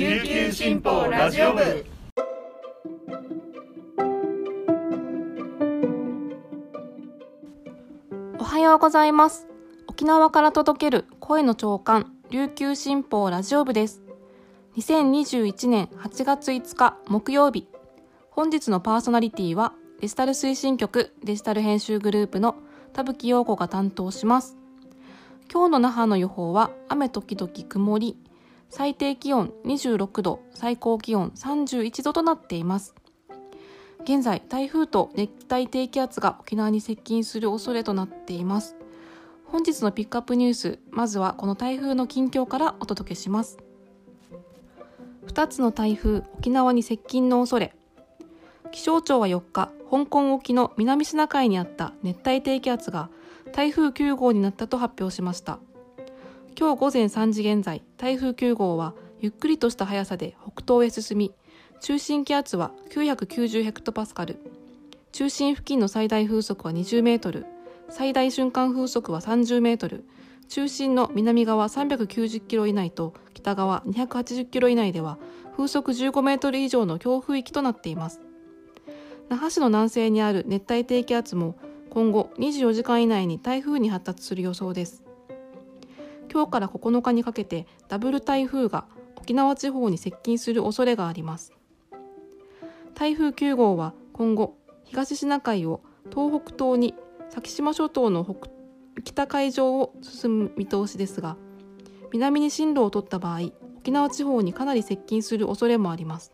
琉球新報ラジオ部。おはようございます。沖縄から届ける声の長官琉球新報ラジオ部です。2021年8月5日木曜日。本日のパーソナリティはデジタル推進局デジタル編集グループの田吹陽子が担当します。今日の那覇の予報は雨時々曇り。最低気温26度最高気温31度となっています。現在台風と熱帯低気圧が沖縄に接近する恐れとなっています。本日のピックアップニュースまずはこの台風の近況からお届けします。2つの台風沖縄に接近の恐れ。気象庁は4日香港沖の南シナ海にあった熱帯低気圧が台風9号になったと発表しました。今日午前3時現在台風9号はゆっくりとした速さで北東へ進み中心気圧は990ヘクトパスカル。中心付近の最大風速は20メートル。最大瞬間風速は30メートル。中心の南側390キロ以内と北側280キロ以内では風速15メートル以上の強風域となっています。那覇市の南西にある熱帯低気圧も今後24時間以内に台風に発達する予想です。今日から9日にかけてダブル台風が沖縄地方に接近する恐れがあります。台風9号は今後東シナ海を東北東に先島諸島の北海上を進む見通しですが南に進路を取った場合沖縄地方にかなり接近する恐れもあります。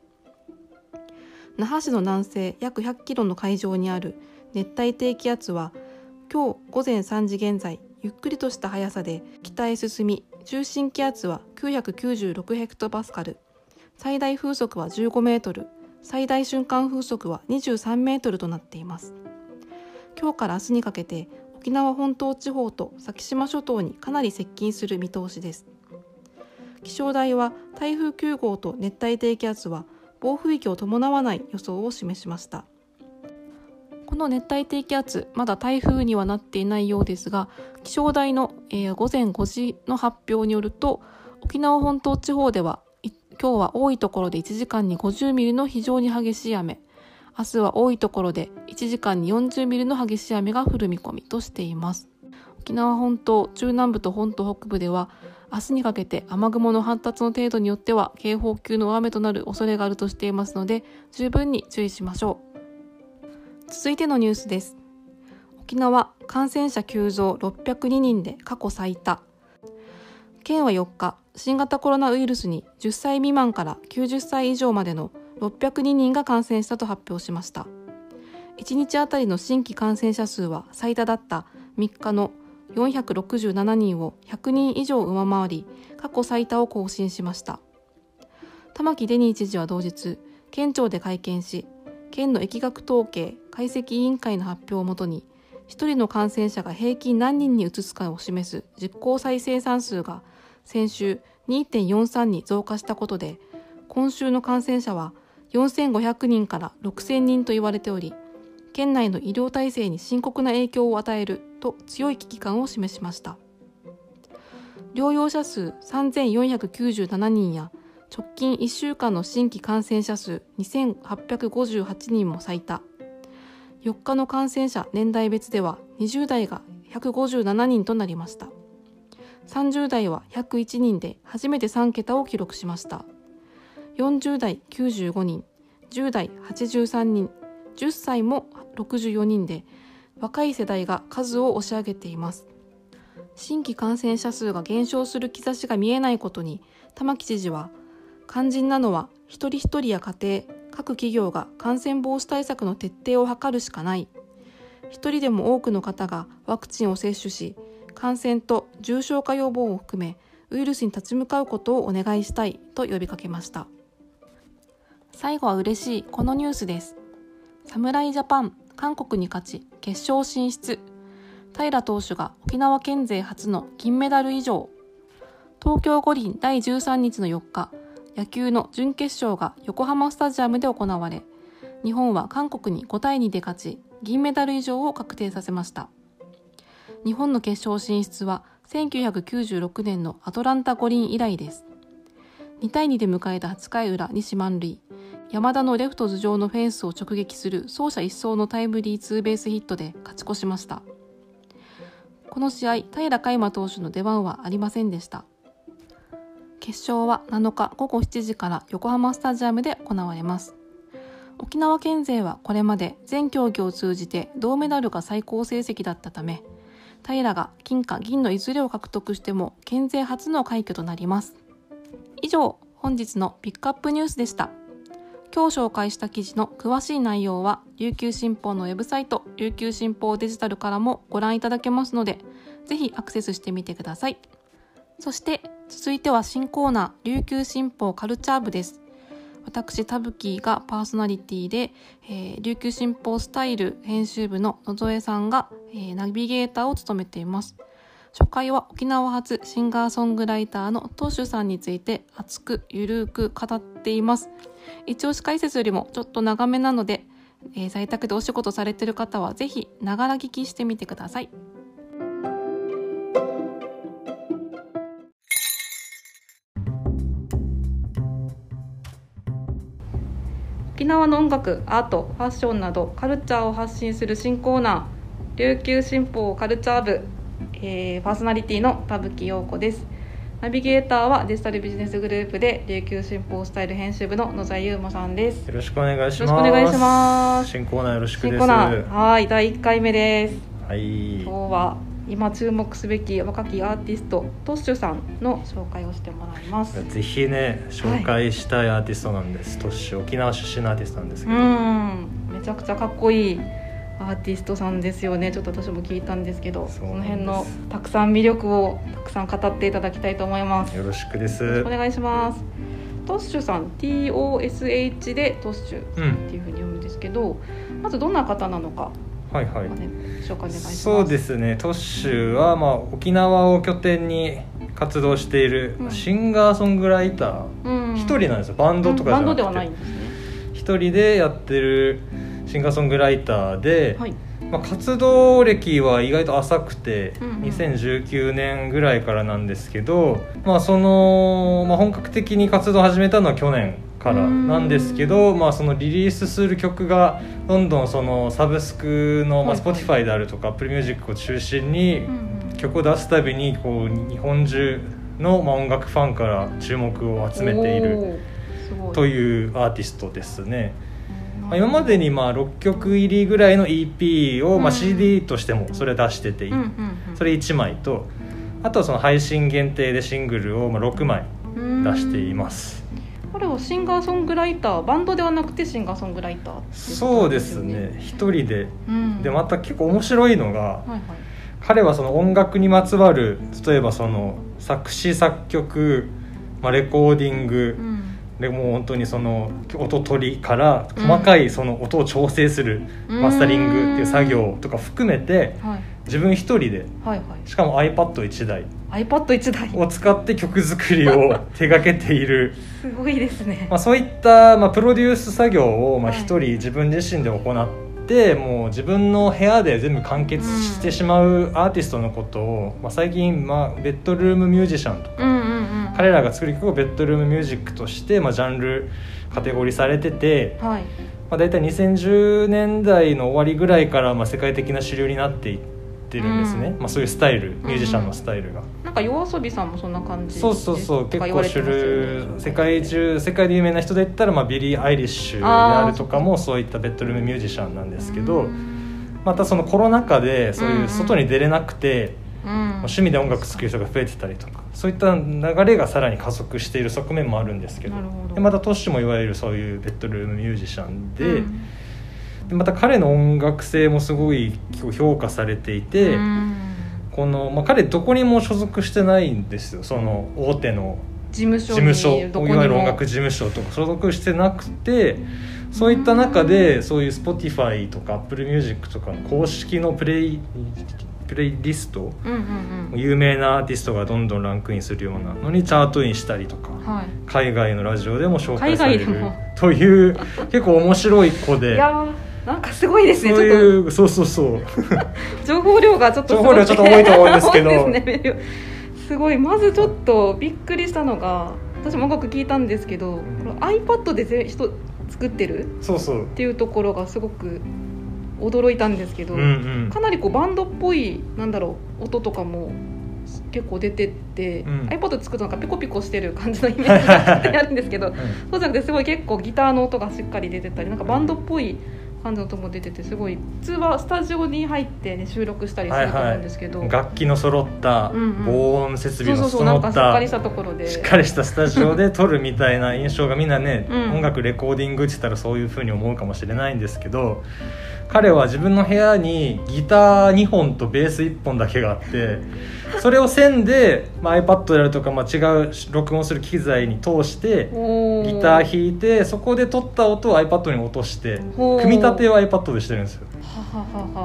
那覇市の南西約100キロの海上にある熱帯低気圧は今日午前3時現在ゆっくりとした速さで北へ進み中心気圧は996ヘクトパスカル。最大風速は15メートル。最大瞬間風速は23メートルとなっています。今日から明日にかけて沖縄本島地方と先島諸島にかなり接近する見通しです。気象台は台風9号と熱帯低気圧は暴風域を伴わない予想を示しました。この熱帯低気圧まだ台風にはなっていないようですが気象台の、えー、午前5時の発表によると沖縄本島地方では今日は多いところで1時間に50ミリの非常に激しい雨。明日は多いところで1時間に40ミリの激しい雨が降る見込みとしています。沖縄本島中南部と本島北部では明日にかけて雨雲の発達の程度によっては警報級の雨となる恐れがあるとしていますので十分に注意しましょう。続いてのニュースです。沖縄感染者急増602人で過去最多。県は4日新型コロナウイルスに10歳未満から90歳以上までの602人が感染したと発表しました。1日あたりの新規感染者数は最多だった3日の467人を100人以上上回り過去最多を更新しました。玉城デニー知事は同日県庁で会見し県の疫学統計解析委員会の発表をもとに1人の感染者が平均何人に移すかを示す実効再生産数が先週2.43に増加したことで今週の感染者は4500人から6000人と言われており県内の医療体制に深刻な影響を与えると強い危機感を示しました。療養者数3497人や直近1週間の新規感染者数2858人も最多。4日の感染者年代別では20代が157人となりました。30代は101人で初めて3桁を記録しました。40代95人10代83人10歳も64人で若い世代が数を押し上げています。新規感染者数が減少する兆しが見えないことに玉城知事は肝心なのは一人一人や家庭各企業が感染防止対策の徹底を図るしかない。一人でも多くの方がワクチンを接種し感染と重症化予防を含めウイルスに立ち向かうことをお願いしたいと呼びかけました。最後は嬉しいこのニュースです。侍ジャパン韓国に勝ち決勝進出。平投手が沖縄県勢初の金メダル以上。東京五輪第13日の4日。野球の準決勝が横浜スタジアムで行われ日本は韓国に5対2で勝ち銀メダル以上を確定させました。日本の決勝進出は1996年のアトランタ五輪以来です。2対2で迎えた8回裏西満塁山田のレフト頭上のフェンスを直撃する走者一掃のタイムリーツーベースヒットで勝ち越しました。この試合平海馬投手の出番はありませんでした。決勝は7日午後7時から横浜スタジアムで行われます。沖縄県勢はこれまで全競技を通じて銅メダルが最高成績だったため平が金か銀のいずれを獲得しても県勢初の快挙となります。以上本日のピックアップニュースでした。今日紹介した記事の詳しい内容は琉球新報のウェブサイト琉球新報デジタルからもご覧いただけますのでぜひアクセスしてみてください。そして続いては新コーナー琉球新報カルチャー部です。私田吹がパーソナリティで、えー、琉球新報スタイル編集部の野添さんが、えー、ナビゲーターを務めています。初回は沖縄発シンガーソングライターのトッシュさんについて熱くゆるく語っています。一押し解説よりもちょっと長めなので、えー、在宅でお仕事されている方はぜひながら聞きしてみてください。縄の音楽アートファッションなどカルチャーを発信する新コーナー琉球新報カルチャー部、えー、パーソナリティの田吹陽子です。ナビゲーターはデジタルビジネスグループで琉球新報スタイル編集部の野沢優馬さんです。よろしくお願いします。よろしくお願いします。新コーナーよろしくです。新コーナーはい第1回目です。はい。今日は今注目すべき若きアーティストトッシュさんの紹介をしてもらいます。ぜひね紹介したいアーティストなんです、はい、トッシュ沖縄出身のアーティストなんですけど。うん。めちゃくちゃかっこいいアーティストさんですよね。ちょっと私も聞いたんですけどその辺のたくさん魅力をたくさん語っていただきたいと思います。よろしくです。お願いします。トッシュさん TOSH でトッシュっていうふうに読むんですけど、うん、まずどんな方なのかはいはい、ね、紹介お願い。しますそうですね。トッシュは、まあ、沖縄を拠点に活動しているシンガーソングライター。一、うん、人なんですよ。バンドとかじゃなくて、うん、バンドではないんですね。一人でやってるシンガーソングライターで、はい、まあ、活動歴は意外と浅くて、うんうん、2019年ぐらいからなんですけど、まあそのまあ、本格的に活動を始めたのは去年からなんですけど、まあ、そのリリースする曲がどんどんそのサブスクの、まあ、Spotify であるとか Apple Music を中心に曲を出すたびにこう日本中の、まあ、音楽ファンから注目を集めているというアーティストですね。まあ、今までにまあ6曲入りぐらいの EP をまあ CD としてもそれ出してて、それ1枚とあとはその配信限定でシングルをまあ6枚出しています。これはシンガーソングライターバンドではなくてシンガーソングライター、ね、そうですね。一人で、うん、でまた結構面白いのが、はいはい、彼はその音楽にまつわる例えばその作詞作曲、まあ、レコーディング、うん。でもう本当にその音取りから細かいその音を調整するマスタリングっていう作業とか含めて自分一人で。しかも iPad1 台 iPad1 台。を使って曲作りを手がけている。すごいですね、まあ、そういったまあプロデュース作業をまあ一人自分自身で行ってもう自分の部屋で全部完結してしまうアーティストのことをまあ最近まあベッドルームミュージシャンとか彼らが作る曲をベッドルームミュージックとして、まあ、ジャンルカテゴリーされてて、はい。まあ、大体2010年代の終わりぐらいから、まあ、世界的な主流になっていってるんですね、うん、まあ、そういうスタイルミュージシャンのスタイルが、か YOASOBI さんもそんな感じそうそうそう結構主流世界中世界で有名な人で言ったら、まあ、ビリー・アイリッシュであるとかもそういったベッドルームミュージシャンなんですけど、またそのコロナ禍でそういう外に出れなくて、うん、趣味で音楽作る人が増えてたりとかそういった流れがさらに加速している側面もあるんですけどでまたトッシュもいわゆるそういうベッドルームミュージシャンでうん、でまた彼の音楽性もすごい評価されていて、うん、このまあ、彼どこにも所属してないんですよ。その大手の事務所事務所。いわゆる音楽事務所とか所属してなくてそういった中でそういう Spotify とか AppleMusic とかの公式のプレイプレイリスト、うんうんうん、有名なアーティストがどんどんランクインするようなのにチャートインしたりとか、はい、海外のラジオでも紹介される。という結構面白い子で。なんかすごいですね。そういうそうそうそう。情報量がちょっと情報量ちょっと多いと思うんですけど。すね、すごいまずちょっとびっくりしたのが私も音楽聞いたんですけど、うん、iPad でぜ人作ってるそうそうっていうところがすごく驚いたんですけど、うんうん、かなりこうバンドっぽいなんだろう音とかも結構出てって、うん、iPod 作るとなんかピコピコしてる感じのイメージがあるんですけど、うん、そうじゃなくてすごい結構ギターの音がしっかり出てたりなんかバンドっぽい感じの音も出ててすごい普通はスタジオに入って、ね、収録したりすると思うんですけど、はいはい、楽器の揃った防音設備の揃ったしっかりしたところでしっかりしたスタジオで撮るみたいな印象がみんなね、うん、音楽レコーディングって言ったらそういうふうに思うかもしれないんで。すけど彼は自分の部屋にギター2本とベース1本だけがあってそれを線で、まあ、iPad であるとか、まあ、違う録音する機材に通してギター弾いてそこで撮った音を iPad に落として組み立てを iPad でしてるんですよ。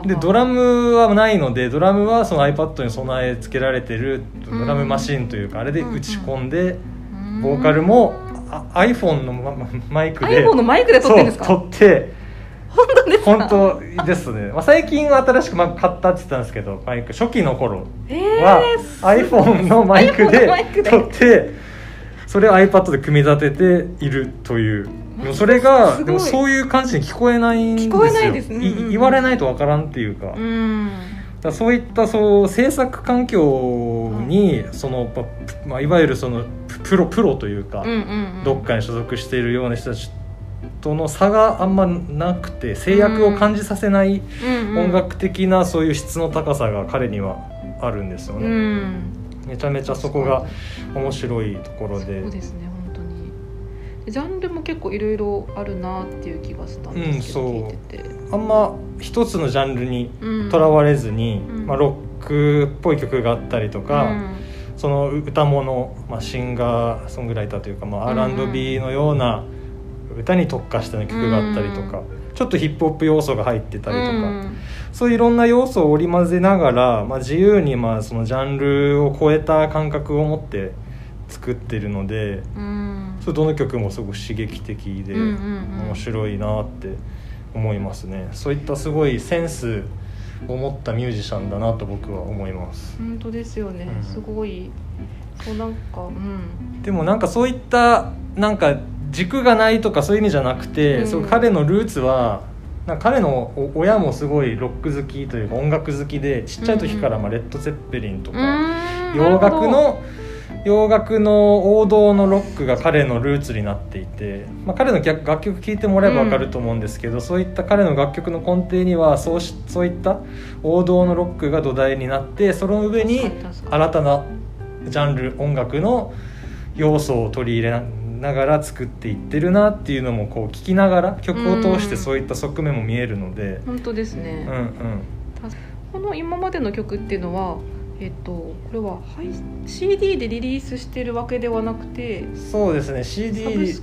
でドラムはないのでドラムはその iPad に備え付けられてるドラムマシンというかあれで打ち込んでボーカルも iPhone のマイクで iPhone のマイクで撮ってるんですか？本当ですね、まあ、最近新しく買ったって言ったんですけどマイク初期の頃は iPhone のマイクで撮ってそれを iPad で組み立てているという。それがでもそういう感じに聞こえないんですよ。聞こえないです。ね、うんうん、言われないとわからんっていうか,、だそういったそう制作環境にその、まあ、いわゆるそのプロプロというか、どっかに所属しているような人たちとの差があんまなくて制約を感じさせない音楽的なそういう質の高さが彼にはあるんですよね。めちゃめちゃそこが面白いところで。そうですね本当に。ジャンルも結構いろいろあるなっていう気がしたんですけど、うん、聞いてて。あんま一つのジャンルにとらわれずに、うん、まあ、ロックっぽい曲があったりとか、うん、その歌物、まあ、シンガーソングライターというか、まあ、R&B のような、歌に特化した曲があったりとか、ちょっとヒップホップ要素が入ってたりとか、そういういろんな要素を織り交ぜながら、まあ、自由にまあそのジャンルを超えた感覚を持って作ってるので、それどの曲もすごく刺激的で面白いなって思いますね。そういったすごいセンスを持ったミュージシャンだなと僕は思います。本当ですよね、うん、すごい。そうなんか、うん、でもなんかそういったなんか軸がないとかそういう意味じゃなくて、うん、彼のルーツはなんか彼の親もすごいロック好きというか音楽好きでちっちゃい時からまあレッド・ゼッペリンとか、洋楽の洋楽の王道のロックが彼のルーツになっていて、まあ、彼の楽曲聴いてもらえば分かると思うんですけど、うん、そういった彼の楽曲の根底にはそうしそういった王道のロックが土台になってその上に新たなジャンル音楽の要素を取り入れながら作っていってるなっていうのもこう聞きながら曲を通してそういった側面も見えるので、本当ですね、うんうん、この今までの曲っていうのはえっと、これは、はい、CD でリリースしてるわけではなくてそうですね。CD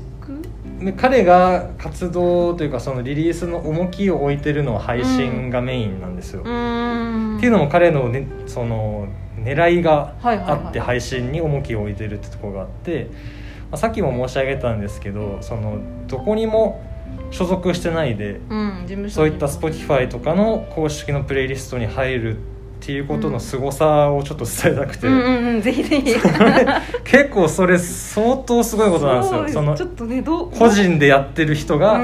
彼が活動というかそのリリースの重きを置いてるのは配信がメインなんですよ。うん、っていうのも彼の,、ね、その狙いがあって配信に重きを置いてるってところがあって。まあ、さっきも申し上げたんですけどそのどこにも所属してないで、うん、そういった Spotify とかの公式のプレイリストに入るっていうことの凄さをちょっと伝えたくて、うんうんうん、ぜひぜひ。結構それ相当すごいことなんですよ。そのちょっと、ね、個人でやってる人が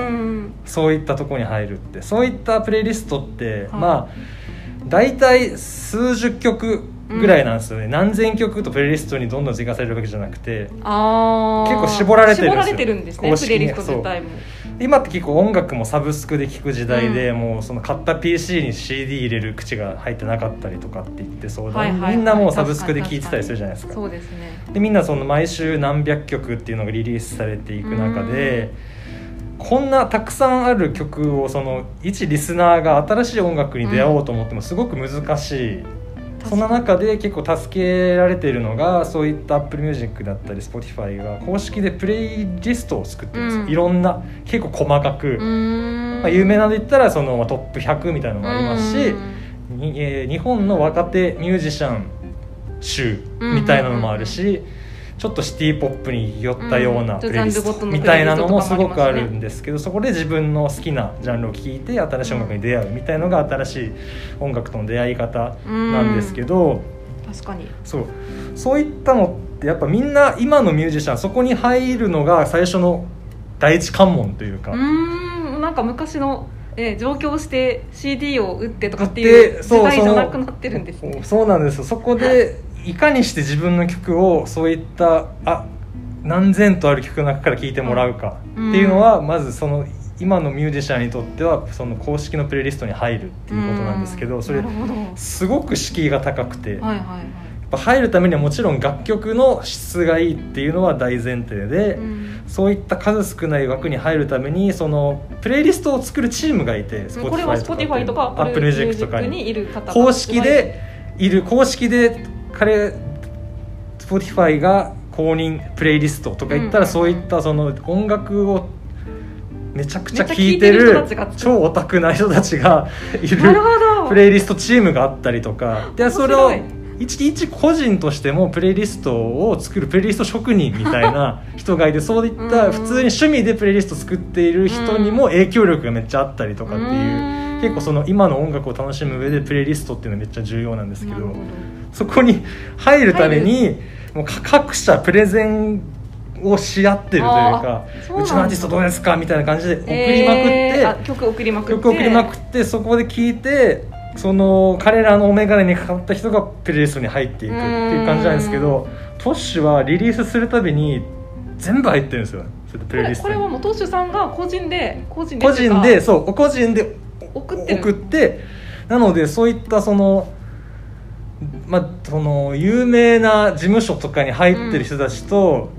そういったとこに入るって。そういったプレイリストって、まあ大体数十曲ぐらいなんですよね、うん、何千曲とプレイリストにどんどん追加されるわけじゃなくて結構絞られてるんですよ絞られてるんですねプレイリスト自体も。今って結構音楽もサブスクで聴く時代で、うん、もうその買った PC に CD 入れる口が入ってなかったりとかって言ってそうだ、はいはい、みんなもうサブスクで聴いてたりするじゃないですか。そうですね。でみんなその毎週何百曲っていうのがリリースされていく中で、こんなたくさんある曲をその一リスナーが新しい音楽に出会おうと思ってもすごく難しいその中で結構助けられているのがそういった Apple Music だったり Spotify が公式でプレイリストを作ってるんですよ、うん、いろんな結構細かく、まあ、有名なので言ったらその、まあ、トップ100みたいなのもありますし、にえー、日本の若手ミュージシャン集みたいなのもあるし、ちょっとシティ・ポップに寄ったようなプレイリストみたいなのもすごくあるんですけどそこで自分の好きなジャンルを聴いて新しい音楽に出会うみたいのが新しい音楽との出会い方なんですけど、確かに。そう。そういったのってやっぱみんな今のミュージシャンそこに入るのが最初の第一関門というか。うんなんか昔のえ上京して CD を売ってとかっていう時代じゃなくなってるんですね。そうなんですそこでいかにして自分の曲をそういったあ何千とある曲の中から聴いてもらうかっていうのは、まずその今のミュージシャンにとってはその公式のプレイリストに入るっていうことなんですけど、それすごく敷居が高くて、はいはいはい、やっぱ入るためにはもちろん楽曲の質がいいっていうのは大前提で、うん、そういった数少ない枠に入るためにそのプレイリストを作るチームがいて Spotify とか Apple Music とかに。公式でいる公式で彼 Spotify が公認プレイリストとか言ったら、そういったその音楽をめちゃくちゃ聴いてる超オタクな人たちがいるプレイリストチームがあったりとか。でそれを一一個人としてもプレイリストを作るプレイリスト職人みたいな人がいてそういった普通に趣味でプレイリスト作っている人にも影響力がめっちゃあったりとかっていう結構その今の音楽を楽しむ上でプレイリストっていうのはめっちゃ重要なんですけどそこに入るためにもう各社プレゼンをし合ってるというかうちのアーティストどうですかみたいな感じで送りまくって、えー、曲送りまくって。曲送りまくってそこで聞いてその彼らのお眼鏡にかかった人がプレイリストに入っていくっていう感じなんですけどトッシュはリリースするたびに全部入ってるんですよ。プレイリストこれはもうトッシュさんが個人で個人で個人でそう個人で送って送ってなのでそういったそのまあ、その有名な事務所とかに入ってる人たちと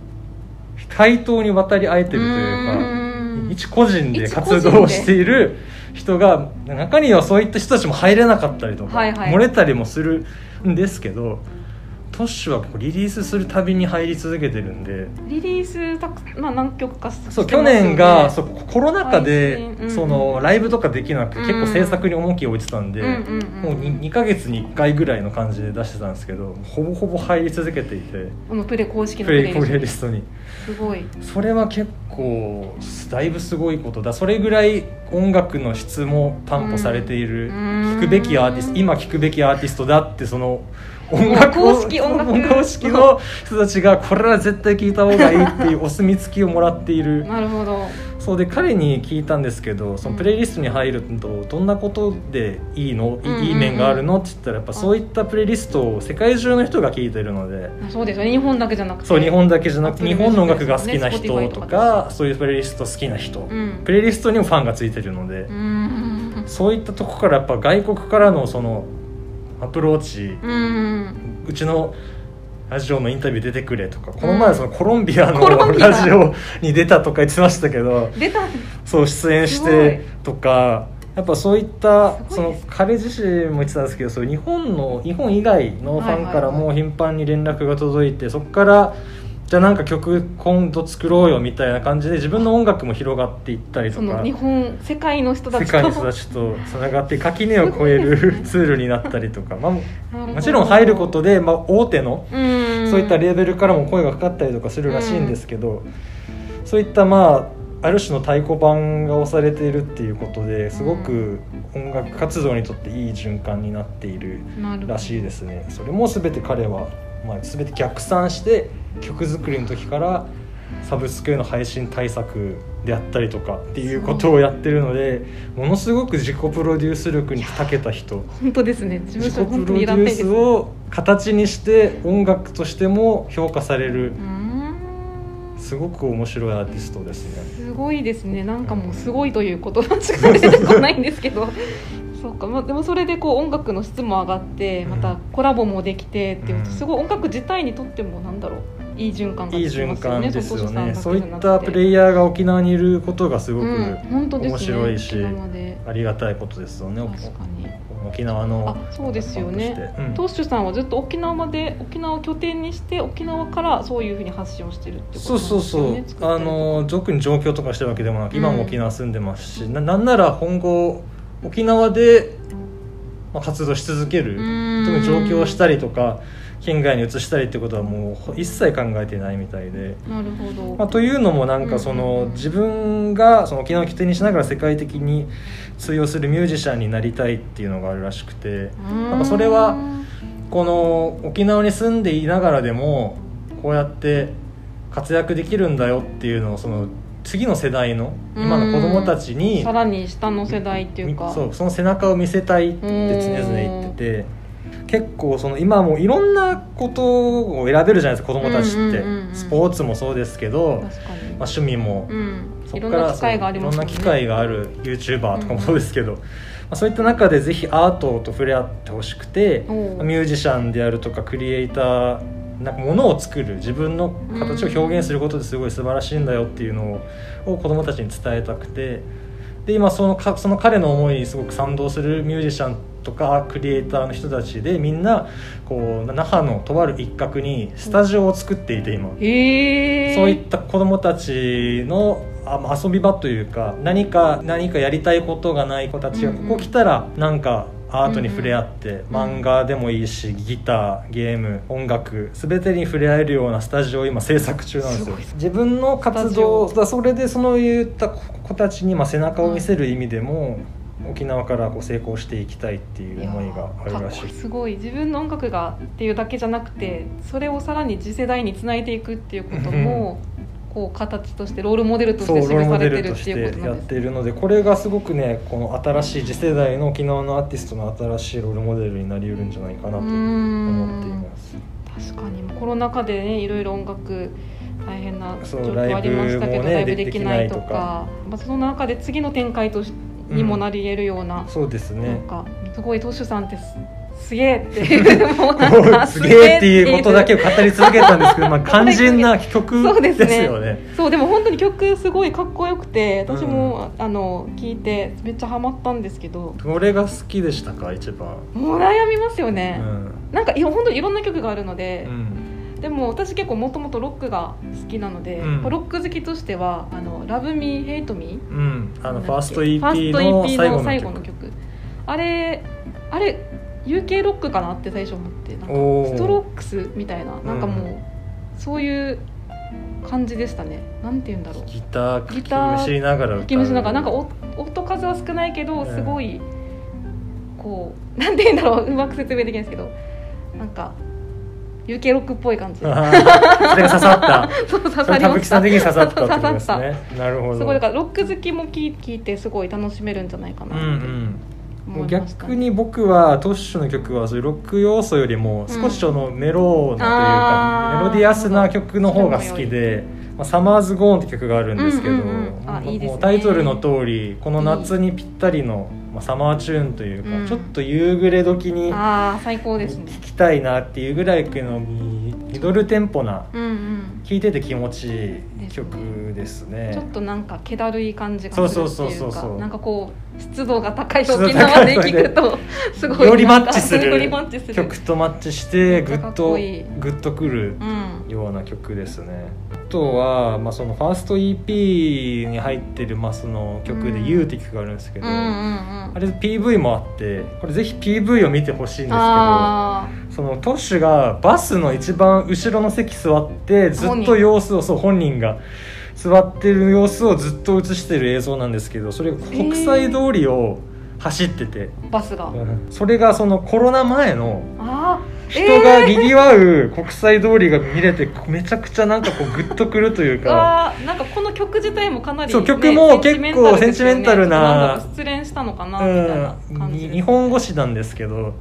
対等に渡り合えてるというか一個人で活動している人が中にはそういった人たちも入れなかったりとか、漏れたりもするんですけどトッシュはリリースするたびに入り続けてるんで。リリースたく、まあ、何曲か、ね、そう去年がそうコロナ禍で、うんうん、そのライブとかできなくて、結構制作に重きを置いてたんで、うんうんうん、もう 2, 2か月に1回ぐらいの感じで出してたんですけどほぼほぼ入り続けていて。このプレ公式のプレプレリストに。すごい。それは結構だいぶすごいことだ。それぐらい音楽の質も担保されている、うん、聴くべきアーティスト今聴くべきアーティストだってその音楽公式音楽。公式の人たちがこれは絶対聞いた方がいいっていうお墨付きをもらっている。なるほど。そうで彼に聞いたんですけどそのプレイリストに入るとどんなことでいいの、うん、いい面があるの？って言ったらやっぱそういったプレイリストを世界中の人が聞いてるので。そうですよね。日本だけじゃなくて。そう日本だけじゃなくて日本の音楽が好きな人とかそういうプレイリスト好きな人、うん、プレイリストにもファンがついてるので、うん、そういったとこからやっぱ外国からのそのアプローチ、うん、うちのラジオのインタビュー出てくれとかこの前そのコロンビアのラジオに出たとか言ってましたけどそう出演してとかやっぱそういったその彼自身も言ってたんですけどそう日本の日本以外のファンからも頻繁に連絡が届いてそこからじゃあなんか曲今度作ろうよみたいな感じで自分の音楽も広がっていったりとか日本世界の人たちと世界の人たちとつながって垣根を越えるツールになったりとか、まあ、もちろん入ることで、まあ、大手のそういったレーベルからも声がかかったりとかするらしいんですけどそういったまあある種の太鼓判が押されているっていうことですごく音楽活動にとっていい循環になっているらしいですね。それも全て彼は、まあ、全て逆算して曲作りの時からサブスクへの配信対策であったりとかっていうことをやってるのでものすごく自己プロデュース力に長けた人。本当ですね。自己プロデュースを形にして音楽としても評価される。すごく面白いアーティストですね。すごいですね。なんかもうすごいということしか出てこないんですけど。そうか、まあ、でもそれでこう音楽の質も上がってまたコラボもできてっていう、すごい音楽自体にとってもなんだろういい循環、ね、いい循環ですよね。そういったプレイヤーが沖縄にいることがすごく面白いし、うんね、ありがたいことですよね。沖縄のあそうですよね、うん、トッシュさんはずっと沖縄で沖縄を拠点にして沖縄からそういうふうに発信をしてるってことですよねそうそうそう。あの特に上京とかしてるわけでもなく今も沖縄住んでますし、うん、ななんなら今後沖縄で活動し続ける。特に上京したりとか県外に移したりってことはもう一切考えてないみたいで。なるほど。まあ、というのもなんかその、自分がその沖縄を起点にしながら世界的に通用するミュージシャンになりたいっていうのがあるらしくて。なん。かそれはこの沖縄に住んでいながらでもこうやって活躍できるんだよっていうのをその次の世代の今の子供たちにさらに下の世代っていうか。そうその背中を見せたいって常々言ってて結構その今もいろんなことを選べるじゃないですか子供たちって。スポーツもそうですけど、まあ、趣味も、うん、そこからいろんな機会がある YouTuber とかもそうですけど、うん、まあ、そういった中でぜひアートと触れ合ってほしくてミュージシャンであるとかクリエイターなんかものを作る自分の形を表現することですごい素晴らしいんだよっていうのを子どもたちに伝えたくて。で今そのかその彼の思いにすごく賛同するミュージシャンとかクリエイターの人たちでみんなこう那覇のとある一角にスタジオを作っていて今、そういった子どもたちの遊び場というか何か何かやりたいことがない子たちがここ来たらなんかアートに触れ合って、うん、漫画でもいいしギターゲーム音楽全てに触れ合えるようなスタジオを今制作中なんですよ。自分の活動だそれでその言った子たちにまあ背中を見せる意味でも、うん、沖縄からこう成功していきたいっていう思いがあるらしい。すごい。自分の音楽がっていうだけじゃなくてそれをさらに次世代につないでいくっていうこともこう形としてロールモデルとして示されてるっていうことやっているのでこれがすごくねこの新しい次世代の沖縄のアーティストの新しいロールモデルになりうるんじゃないかなと思っています。確かに。コロナ禍でねいろいろ音楽大変な状況ありましたけどライブ,、できないとか。まあ、その中で次の展開とにもなり得るような、うん、そうですね。なんかすごいトシュさんってすげえって。も うすげえっていうことだけを語り続けたんですけど、まあ、肝心な曲ですよね。そうでも本当に曲すごいかっこよくて私も、うん、あの聞いてめっちゃハマったんですけど。どれが好きでしたか一番。もう悩みますよね、うん、なんかいや本当にいろんな曲があるので、うん、でも私結構もともとロックが好きなので、うん、ロック好きとしては「あのラブミーヘイトミー、うん、あのファースト EP の最後の曲。あれあれ UK ロックかなって最初思ってなんかストロックスみたいななんかもう、そういう感じでしたね。なんて言うんだろう。ギターギター吹きながら吹き虫ながらなんか音数は少ないけどすごい、こうなんて言うんだろう。うまく説明できないですけどなんか UK ロックっぽい感じ。それが刺さった。そう刺さりました。刺さった 刺さった。なるほど。すごいだからロック好きも聞いてすごい楽しめるんじゃないかなって、うんうん。逆に僕はトッシュの曲はそういうロック要素よりも少しそのメローなというか、うん、メロディアスな曲の方が好きで「まあ、サマーズ・ゴーン」って曲があるんですけど、タイトルの通りこの夏にぴったりのまあ、サマーチューンというか、うん、ちょっと夕暮れ時に聴きたいなっていうぐらいのミドルテンポな聴、うん、いてて気持ちいい曲ですね、ね、ちょっとなんか気だるい感じがするっていうかそうそうそうそうなんかこう湿度が高い沖縄で聴くと すごい よりマッチする。曲とマッチしてグッとグッとくるような曲ですね、あとは、まあ、そのファースト EP に入ってる、まあ、その曲で「You」って曲があるんですけど、うんうんうん。あれ PV もあってこれぜひ PV を見てほしいんですけどそのトッシュがバスの一番後ろの席座ってずっと様子をそう本人が座ってる様子をずっと映してる映像なんですけどそれが国際通りを走ってて、えー、バスが、それがそのコロナ前の人がにぎわう国際通りが見れてめちゃくちゃなんかこうグッとくるというか。あなんかこの曲自体もかなり、ね、そう 曲も結構センチメンタルな失恋したのかなみたいな感じ、うん、日本語詞なんですけど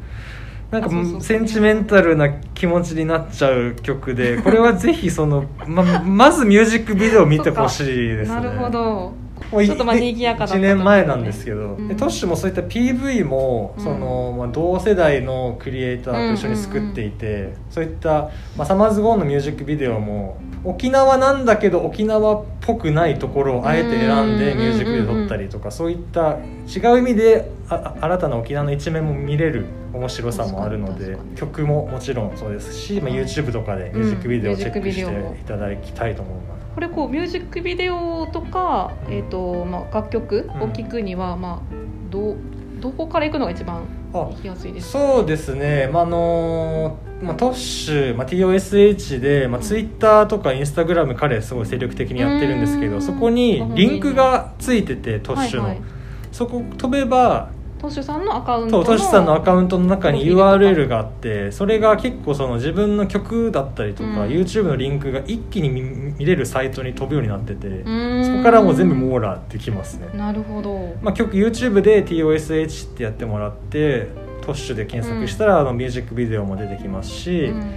なんかセンチメンタルな気持ちになっちゃう曲でこれはぜひそのままずミュージックビデオ見てほしいですね。なるほどちょっとまあ賑やかだった、ね、1年前なんですけど、うん、トッシュもそういった PV も、そのまあ、同世代のクリエイターと一緒に作っていて、そういった、まあ、サマーズ・ゴーンのミュージックビデオも沖縄なんだけど沖縄っぽくないところをあえて選んでミュージックビデオ撮ったりとか、そういった違う意味であ新たな沖縄の一面も見れる面白さもあるので曲ももちろんそうですし、まあ、YouTube とかでミュージックビデオをチェックしていただきたいと思います。これこうミュージックビデオとか、えーとまあ、楽曲を聴くには、まあ、どどこから行くのが一番行きやすいですか？そうですね、まあのまあ、トッシュ、まあ、TOSH で、まあ、ツイッターとかインスタグラム彼すごい精力的にやってるんですけどそこにリンクがついててトッシュの、はいはい、そこ飛べばトシュさんのアカウントトシュさんのアカウントの中に URL があってそれが結構その自分の曲だったりとか、うん、YouTube のリンクが一気に見れるサイトに飛ぶようになっててそこからもう全部網羅できますね。なるほど、まあ、曲 YouTube で TOSH ってやってもらってトッシュで検索したら、うん、あのミュージックビデオも出てきますし、うん、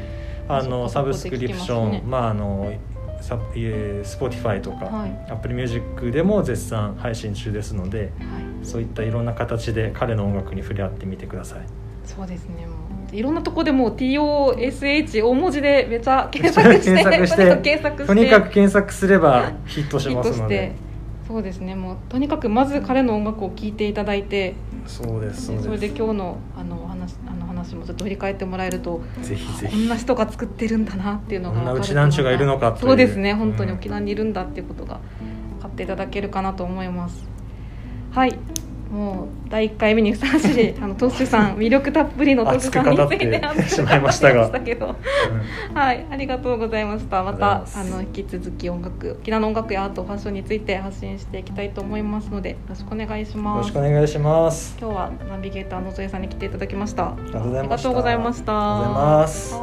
あのサブスクリプション、ね、まああのサ Spotify とか、はい、Apple Music でも絶賛配信中ですので、はい、そういったいろんな形で彼の音楽に触れ合ってみてください。そうですね。いろんなとこでも TOSH 大文字でめちゃ検索して検索して検索してとにかく検索すればヒットしますので。そうですね。もうとにかくまず彼の音楽を聴いていただいてそうですそれで今日のあのお話あの話もちょっと振り返ってもらえるとぜひぜひ。こんな人が作ってるんだなっていうのがこんなうちなんちゅうがいるのかそうですね。本当に沖縄にいるんだっていうことが分かっていただけるかなと思いますはい。もう第1回目にふさわしい あのトスさん魅力たっぷりのトスさんについて話しまいましたが。はいありがとうございました。またあの引き続き音楽沖縄の音楽やアートファッションについて発信していきたいと思いますのでよろしくお願いします。よろしくお願いします。今日はナビゲーターのぞえさんに来ていただきました。ありがとうございました。ありがとうございます。